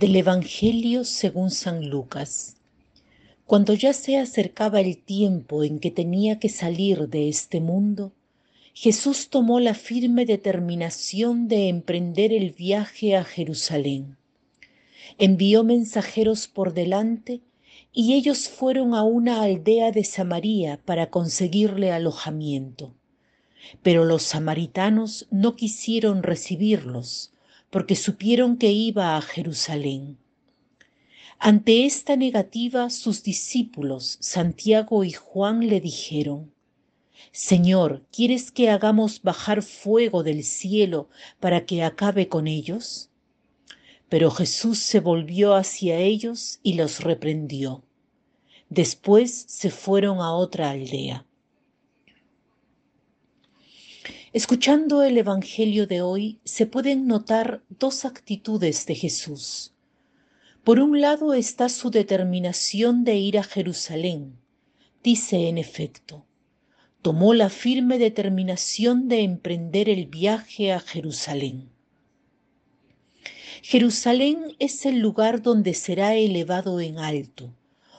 Del Evangelio según San Lucas. Cuando ya se acercaba el tiempo en que tenía que salir de este mundo, Jesús tomó la firme determinación de emprender el viaje a Jerusalén. Envió mensajeros por delante y ellos fueron a una aldea de Samaria para conseguirle alojamiento. Pero los samaritanos no quisieron recibirlos porque supieron que iba a Jerusalén. Ante esta negativa, sus discípulos, Santiago y Juan, le dijeron, Señor, ¿quieres que hagamos bajar fuego del cielo para que acabe con ellos? Pero Jesús se volvió hacia ellos y los reprendió. Después se fueron a otra aldea. Escuchando el Evangelio de hoy se pueden notar dos actitudes de Jesús. Por un lado está su determinación de ir a Jerusalén. Dice en efecto, tomó la firme determinación de emprender el viaje a Jerusalén. Jerusalén es el lugar donde será elevado en alto,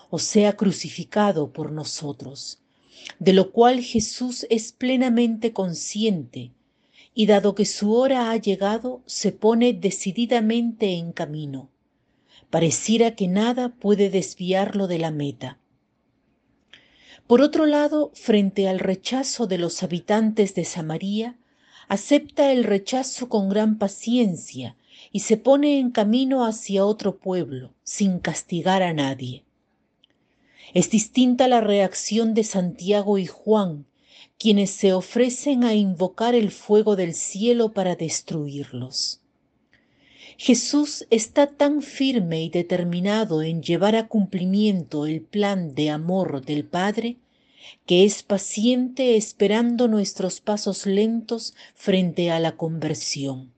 o sea, crucificado por nosotros de lo cual Jesús es plenamente consciente, y dado que su hora ha llegado, se pone decididamente en camino. Pareciera que nada puede desviarlo de la meta. Por otro lado, frente al rechazo de los habitantes de Samaria, acepta el rechazo con gran paciencia y se pone en camino hacia otro pueblo, sin castigar a nadie. Es distinta la reacción de Santiago y Juan, quienes se ofrecen a invocar el fuego del cielo para destruirlos. Jesús está tan firme y determinado en llevar a cumplimiento el plan de amor del Padre, que es paciente esperando nuestros pasos lentos frente a la conversión.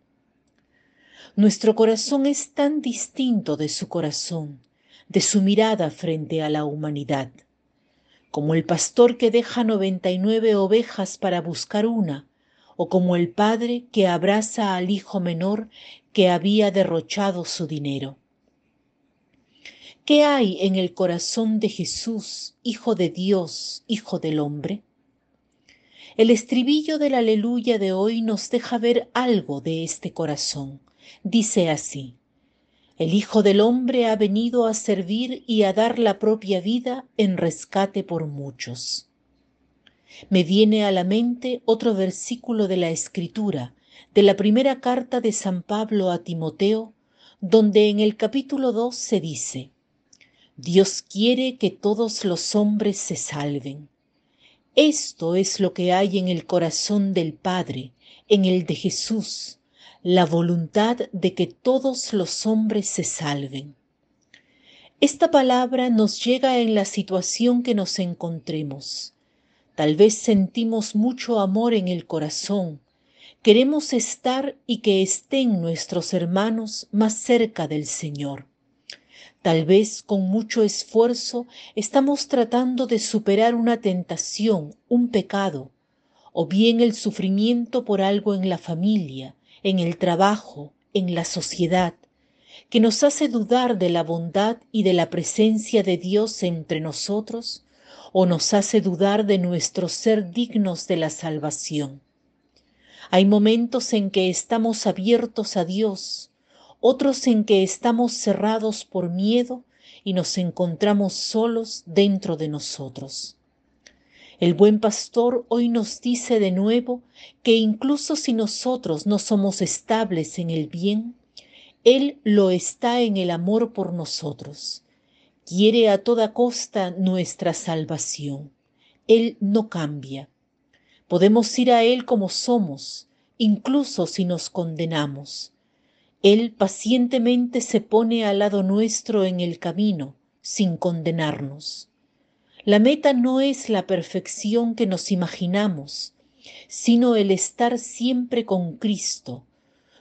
Nuestro corazón es tan distinto de su corazón de su mirada frente a la humanidad, como el pastor que deja noventa y nueve ovejas para buscar una, o como el padre que abraza al hijo menor que había derrochado su dinero. ¿Qué hay en el corazón de Jesús, Hijo de Dios, Hijo del hombre? El estribillo del aleluya de hoy nos deja ver algo de este corazón. Dice así, el Hijo del Hombre ha venido a servir y a dar la propia vida en rescate por muchos. Me viene a la mente otro versículo de la Escritura, de la primera carta de San Pablo a Timoteo, donde en el capítulo 2 se dice, Dios quiere que todos los hombres se salven. Esto es lo que hay en el corazón del Padre, en el de Jesús, la voluntad de que todos los hombres se salven. Esta palabra nos llega en la situación que nos encontremos. Tal vez sentimos mucho amor en el corazón, queremos estar y que estén nuestros hermanos más cerca del Señor. Tal vez con mucho esfuerzo estamos tratando de superar una tentación, un pecado, o bien el sufrimiento por algo en la familia, en el trabajo, en la sociedad, que nos hace dudar de la bondad y de la presencia de Dios entre nosotros, o nos hace dudar de nuestro ser dignos de la salvación. Hay momentos en que estamos abiertos a Dios, otros en que estamos cerrados por miedo y nos encontramos solos dentro de nosotros. El buen pastor hoy nos dice de nuevo que incluso si nosotros no somos estables en el bien, Él lo está en el amor por nosotros. Quiere a toda costa nuestra salvación. Él no cambia. Podemos ir a Él como somos, incluso si nos condenamos. Él pacientemente se pone al lado nuestro en el camino, sin condenarnos. La meta no es la perfección que nos imaginamos, sino el estar siempre con Cristo,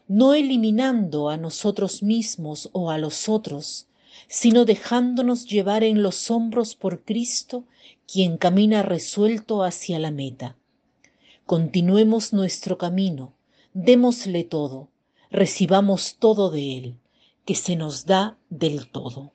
no eliminando a nosotros mismos o a los otros, sino dejándonos llevar en los hombros por Cristo, quien camina resuelto hacia la meta. Continuemos nuestro camino, démosle todo, recibamos todo de Él, que se nos da del todo.